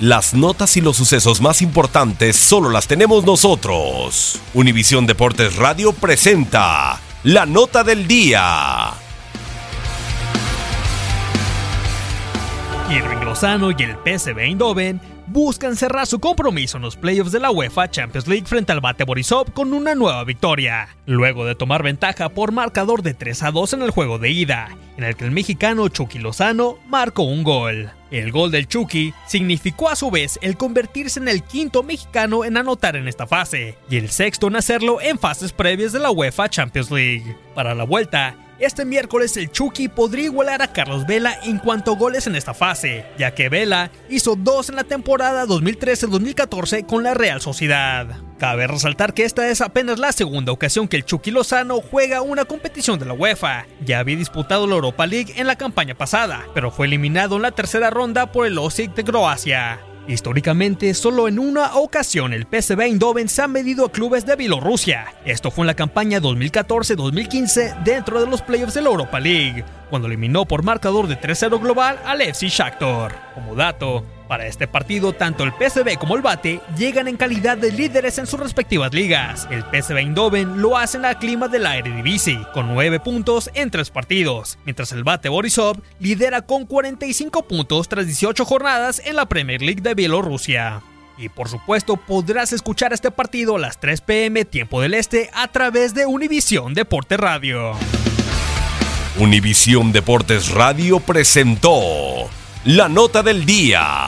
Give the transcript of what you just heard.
Las notas y los sucesos más importantes solo las tenemos nosotros. Univisión Deportes Radio presenta la nota del día. Irving Lozano y el PSV Eindhoven buscan cerrar su compromiso en los playoffs de la UEFA Champions League frente al Bate Borisov con una nueva victoria, luego de tomar ventaja por marcador de 3 a 2 en el juego de ida, en el que el mexicano Chucky Lozano marcó un gol. El gol del Chucky significó a su vez el convertirse en el quinto mexicano en anotar en esta fase y el sexto en hacerlo en fases previas de la UEFA Champions League. Para la vuelta, este miércoles el Chucky podría igualar a Carlos Vela en cuanto a goles en esta fase, ya que Vela hizo dos en la temporada 2013-2014 con la Real Sociedad. Cabe resaltar que esta es apenas la segunda ocasión que el Chucky Lozano juega una competición de la UEFA. Ya había disputado la Europa League en la campaña pasada, pero fue eliminado en la tercera ronda por el Osijek de Croacia. Históricamente, solo en una ocasión el PSV Eindhoven se ha medido a clubes de Bielorrusia. Esto fue en la campaña 2014-2015 dentro de los playoffs de la Europa League, cuando eliminó por marcador de 3-0 global al FC Shakhtar. Como dato, para este partido, tanto el PSV como el Bate llegan en calidad de líderes en sus respectivas ligas. El PSV Eindhoven lo hace en la clima de la Eredivisie, con 9 puntos en 3 partidos, mientras el Bate Borisov lidera con 45 puntos tras 18 jornadas en la Premier League de Bielorrusia. Y por supuesto podrás escuchar este partido a las 3 pm tiempo del este a través de Univisión Deporte Radio. Univisión Deportes Radio presentó la nota del día.